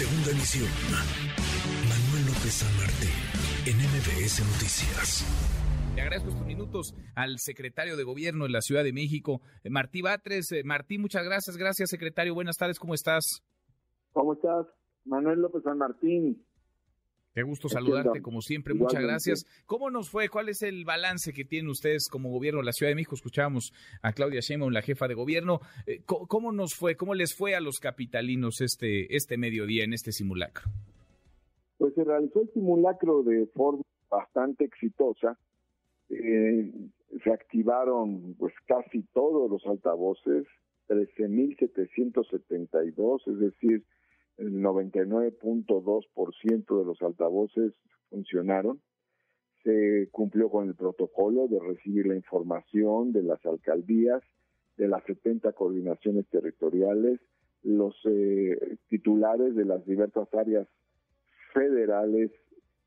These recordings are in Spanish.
Segunda emisión. Manuel López San Martín, en MBS Noticias. Le agradezco estos minutos al secretario de Gobierno de la Ciudad de México, eh, Martí Batres. Eh, Martí, muchas gracias. Gracias, secretario. Buenas tardes. ¿Cómo estás? ¿Cómo estás? Manuel López San Martín. Qué gusto saludarte, como siempre. Muchas gracias. ¿Cómo nos fue? ¿Cuál es el balance que tienen ustedes como gobierno de la Ciudad de México? Escuchábamos a Claudia Sheinbaum, la jefa de gobierno. Eh, ¿Cómo nos fue? ¿Cómo les fue a los capitalinos este, este mediodía en este simulacro? Pues se realizó el simulacro de forma bastante exitosa. Eh, se activaron pues casi todos los altavoces, 13.772, es decir, el 99.2% de los altavoces funcionaron. Se cumplió con el protocolo de recibir la información de las alcaldías, de las 70 coordinaciones territoriales, los eh, titulares de las diversas áreas federales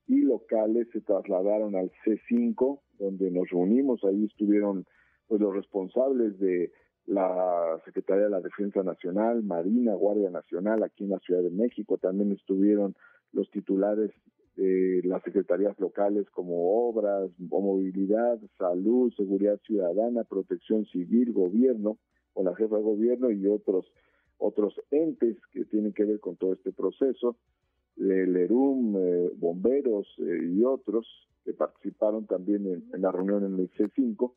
y locales se trasladaron al C5, donde nos reunimos, ahí estuvieron pues, los responsables de la Secretaría de la Defensa Nacional, Marina, Guardia Nacional, aquí en la Ciudad de México. También estuvieron los titulares de las secretarías locales como obras, movilidad, salud, seguridad ciudadana, protección civil, gobierno, o la jefa de gobierno y otros otros entes que tienen que ver con todo este proceso, el ERUM, eh, bomberos eh, y otros que participaron también en, en la reunión en el C5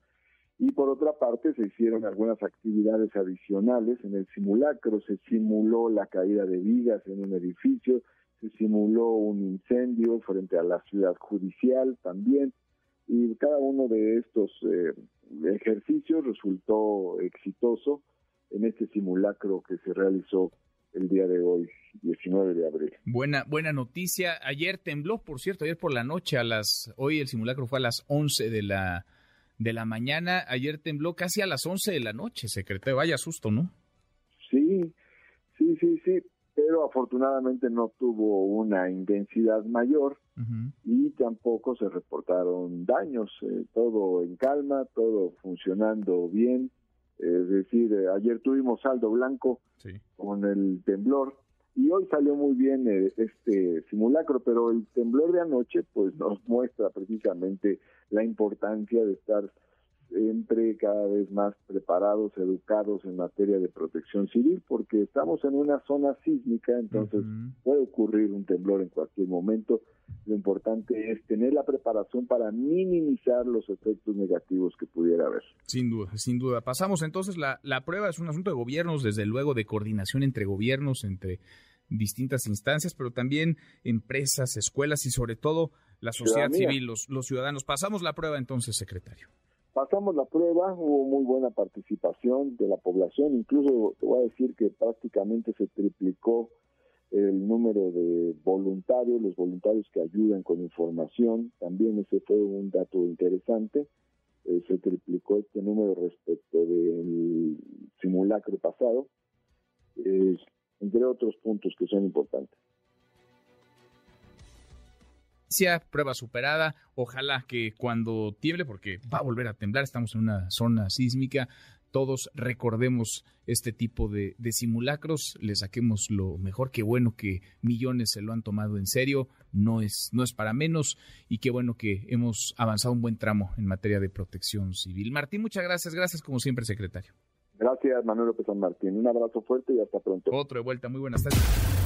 y por otra parte se hicieron algunas actividades adicionales en el simulacro, se simuló la caída de vigas en un edificio, se simuló un incendio frente a la ciudad judicial también y cada uno de estos eh, ejercicios resultó exitoso en este simulacro que se realizó el día de hoy, 19 de abril. Buena, buena noticia. Ayer tembló, por cierto, ayer por la noche a las, hoy el simulacro fue a las 11 de la de la mañana. Ayer tembló casi a las 11 de la noche, secretario. Vaya susto, ¿no? Sí, sí, sí, sí. Pero afortunadamente no tuvo una intensidad mayor y tampoco se reportaron daños. Eh, todo en calma, todo funcionando bien. Es decir, eh, ayer tuvimos saldo blanco con el temblor y hoy salió muy bien eh, este simulacro, pero el temblor de anoche pues nos muestra precisamente la importancia de estar siempre cada vez más preparados, educados en materia de protección civil, porque estamos en una zona sísmica, entonces puede ocurrir un temblor en cualquier momento. Lo importante es tener la preparación para minimizar los efectos negativos que pudiera haber. Sin duda, sin duda. Pasamos entonces, la, la prueba es un asunto de gobiernos, desde luego de coordinación entre gobiernos, entre distintas instancias, pero también empresas, escuelas y sobre todo la sociedad civil, los, los ciudadanos. Pasamos la prueba entonces, secretario. Pasamos la prueba, hubo muy buena participación de la población, incluso te voy a decir que prácticamente se triplicó el número de voluntarios, los voluntarios que ayudan con información, también ese fue un dato interesante, eh, se triplicó este número respecto del simulacro pasado. Eh, entre otros puntos que son importantes. Prueba superada. Ojalá que cuando tiemble, porque va a volver a temblar, estamos en una zona sísmica, todos recordemos este tipo de, de, simulacros, le saquemos lo mejor, qué bueno que millones se lo han tomado en serio, no es, no es para menos y qué bueno que hemos avanzado un buen tramo en materia de protección civil. Martín, muchas gracias, gracias como siempre, secretario. Gracias, Manuel López San Martín. Un abrazo fuerte y hasta pronto. Otro de vuelta, muy buenas tardes.